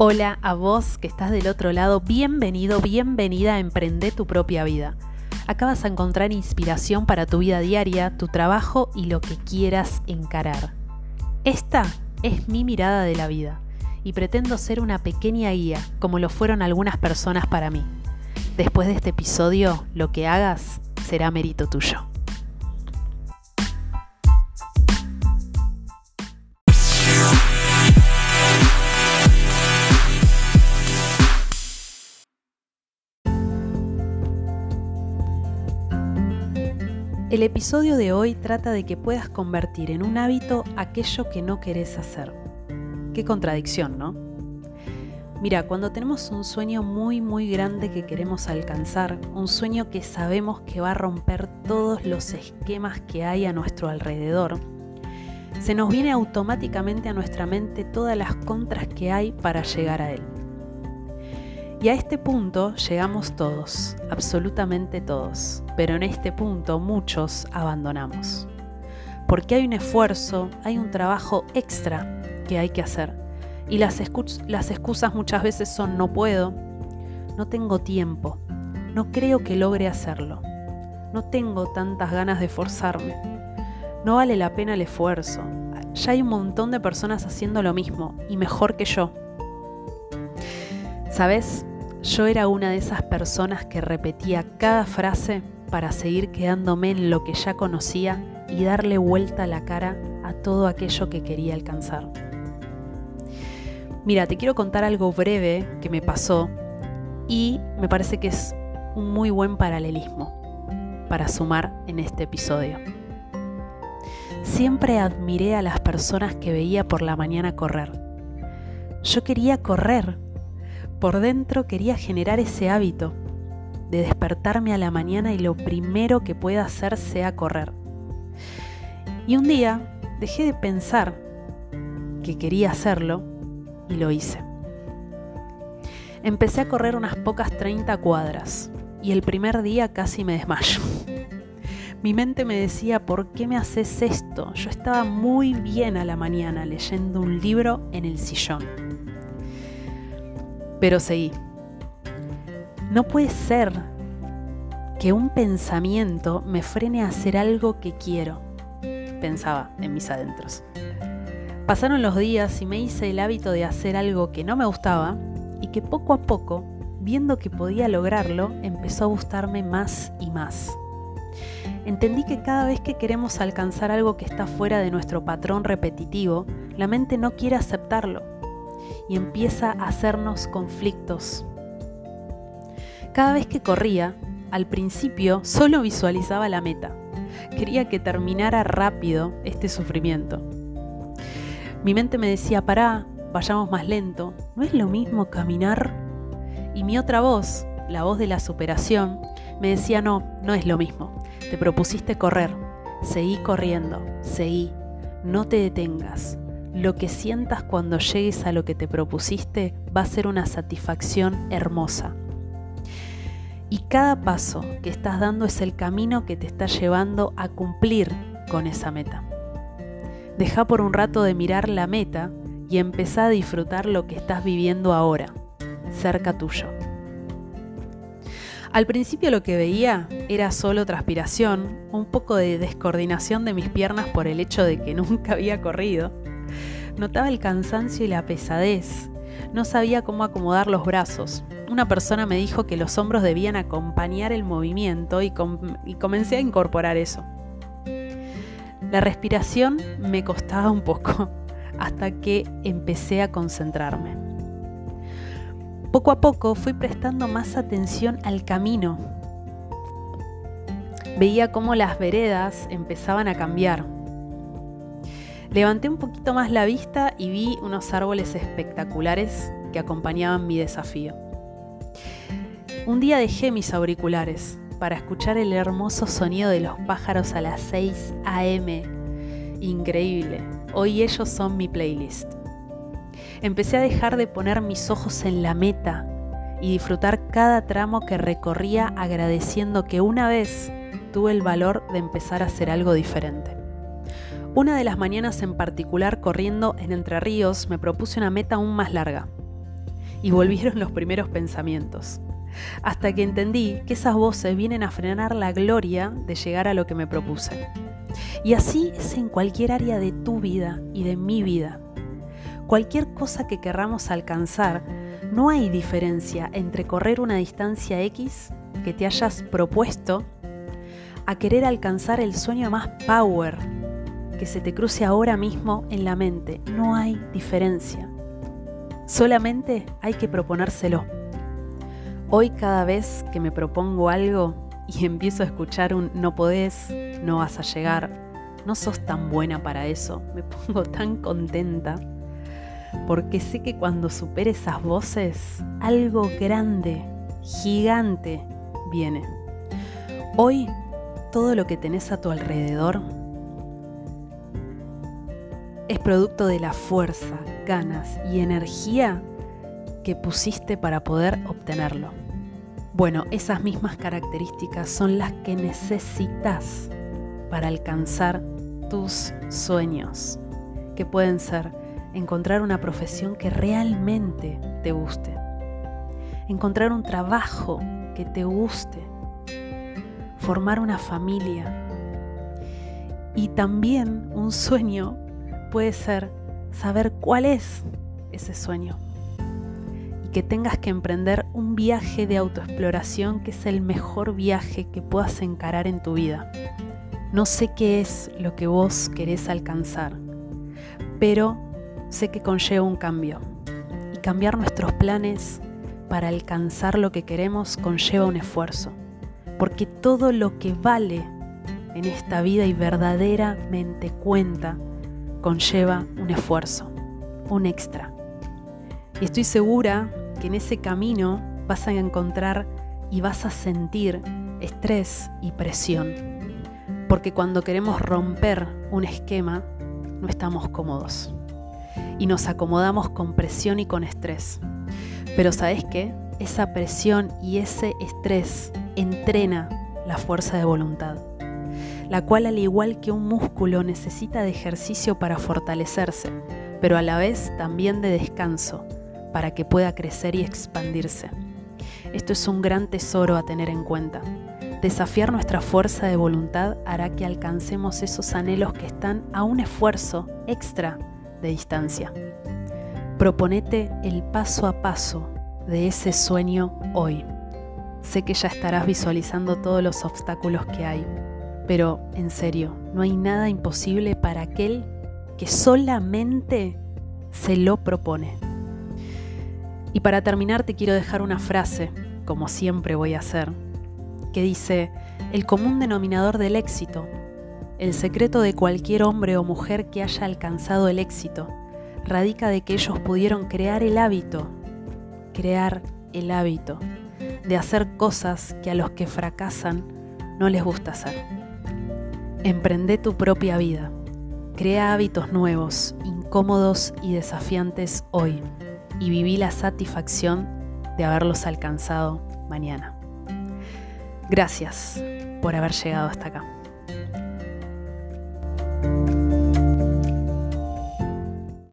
Hola a vos que estás del otro lado, bienvenido, bienvenida a Emprende tu propia vida. Acá vas a encontrar inspiración para tu vida diaria, tu trabajo y lo que quieras encarar. Esta es mi mirada de la vida y pretendo ser una pequeña guía, como lo fueron algunas personas para mí. Después de este episodio, lo que hagas será mérito tuyo. El episodio de hoy trata de que puedas convertir en un hábito aquello que no querés hacer. Qué contradicción, ¿no? Mira, cuando tenemos un sueño muy muy grande que queremos alcanzar, un sueño que sabemos que va a romper todos los esquemas que hay a nuestro alrededor, se nos viene automáticamente a nuestra mente todas las contras que hay para llegar a él. Y a este punto llegamos todos, absolutamente todos, pero en este punto muchos abandonamos. Porque hay un esfuerzo, hay un trabajo extra que hay que hacer. Y las, excusas muchas veces son no puedo, no tengo tiempo, no creo que logre hacerlo, no tengo tantas ganas de forzarme, no vale la pena el esfuerzo, ya hay un montón de personas haciendo lo mismo y mejor que yo. ¿Sabes? Yo era una de esas personas que repetía cada frase para seguir quedándome en lo que ya conocía y darle vuelta la cara a todo aquello que quería alcanzar. Mira, te quiero contar algo breve que me pasó y me parece que es un muy buen paralelismo para sumar en este episodio. Siempre admiré a las personas que veía por la mañana correr. Yo quería correr por dentro quería generar ese hábito de despertarme a la mañana y lo primero que pueda hacer sea correr. Y un día dejé de pensar que quería hacerlo y lo hice. Empecé a correr unas pocas 30 cuadras y el primer día casi me desmayo. Mi mente me decía, ¿por qué me haces esto? Yo estaba muy bien a la mañana leyendo un libro en el sillón. Pero seguí. No puede ser que un pensamiento me frene a hacer algo que quiero, pensaba en mis adentros. Pasaron los días y me hice el hábito de hacer algo que no me gustaba y que poco a poco, viendo que podía lograrlo, empezó a gustarme más y más. Entendí que cada vez que queremos alcanzar algo que está fuera de nuestro patrón repetitivo, la mente no quiere aceptarlo y empieza a hacernos conflictos. Cada vez que corría, al principio solo visualizaba la meta. Quería que terminara rápido este sufrimiento. Mi mente me decía, pará, vayamos más lento, ¿no es lo mismo caminar? Y mi otra voz, la voz de la superación, me decía, no, no es lo mismo. Te propusiste correr, seguí corriendo, seguí, no te detengas, lo que sientas cuando llegues a lo que te propusiste va a ser una satisfacción hermosa. Y cada paso que estás dando es el camino que te está llevando a cumplir con esa meta. Deja por un rato de mirar la meta y empezá a disfrutar lo que estás viviendo ahora, cerca tuyo. Al principio lo que veía era solo transpiración, un poco de descoordinación de mis piernas por el hecho de que nunca había corrido Notaba el cansancio y la pesadez. No sabía cómo acomodar los brazos. Una persona me dijo que los hombros debían acompañar el movimiento y, comencé a incorporar eso. La respiración me costaba un poco hasta que empecé a concentrarme. Poco a poco fui prestando más atención al camino. Veía cómo las veredas empezaban a cambiar Levanté un poquito más la vista y vi unos árboles espectaculares que acompañaban mi desafío. Un día dejé mis auriculares para escuchar el hermoso sonido de los pájaros a las 6 a.m. Increíble, hoy ellos son mi playlist. Empecé a dejar de poner mis ojos en la meta y disfrutar cada tramo que recorría agradeciendo que una vez tuve el valor de empezar a hacer algo diferente. Una de las mañanas en particular corriendo en Entre Ríos me propuse una meta aún más larga. y volvieron los primeros pensamientos. Hasta que entendí que esas voces vienen a frenar la gloria de llegar a lo que me propuse. Y así es en cualquier área de tu vida y de mi vida. Cualquier cosa que querramos alcanzar, no hay diferencia entre correr una distancia X que te hayas propuesto a querer alcanzar el sueño más power que se te cruce ahora mismo en la mente. No hay diferencia. Solamente hay que proponérselo. Hoy cada vez que me propongo algo y empiezo a escuchar un no podés, no vas a llegar, no sos tan buena para eso, me pongo tan contenta porque sé que cuando supere esas voces, algo grande, gigante, viene. Hoy, todo lo que tenés a tu alrededor es producto de la fuerza, ganas y energía que pusiste para poder obtenerlo. Bueno, esas mismas características son las que necesitas para alcanzar tus sueños, que pueden ser encontrar una profesión que realmente te guste, encontrar un trabajo que te guste, formar una familia y también un sueño puede ser saber cuál es ese sueño y que tengas que emprender un viaje de autoexploración que es el mejor viaje que puedas encarar en tu vida. No sé qué es lo que vos querés alcanzar, pero sé que conlleva un cambio y cambiar nuestros planes para alcanzar lo que queremos conlleva un esfuerzo, porque todo lo que vale en esta vida y verdaderamente cuenta conlleva un esfuerzo, un extra. Y estoy segura que en ese camino vas a encontrar y vas a sentir estrés y presión. Porque cuando queremos romper un esquema, no estamos cómodos. Y nos acomodamos con presión y con estrés. Pero ¿sabes qué? Esa presión y ese estrés entrena la fuerza de voluntad la cual al igual que un músculo necesita de ejercicio para fortalecerse, pero a la vez también de descanso, para que pueda crecer y expandirse. Esto es un gran tesoro a tener en cuenta. Desafiar nuestra fuerza de voluntad hará que alcancemos esos anhelos que están a un esfuerzo extra de distancia. Proponete el paso a paso de ese sueño hoy. Sé que ya estarás visualizando todos los obstáculos que hay, pero en serio, no hay nada imposible para aquel que solamente se lo propone. Y para terminar te quiero dejar una frase, como siempre voy a hacer, que dice, el común denominador del éxito, el secreto de cualquier hombre o mujer que haya alcanzado el éxito, radica de que ellos pudieron crear el hábito, crear el hábito de hacer cosas que a los que fracasan no les gusta hacer. Emprende tu propia vida. Crea hábitos nuevos, incómodos y desafiantes hoy y viví la satisfacción de haberlos alcanzado mañana. Gracias por haber llegado hasta acá.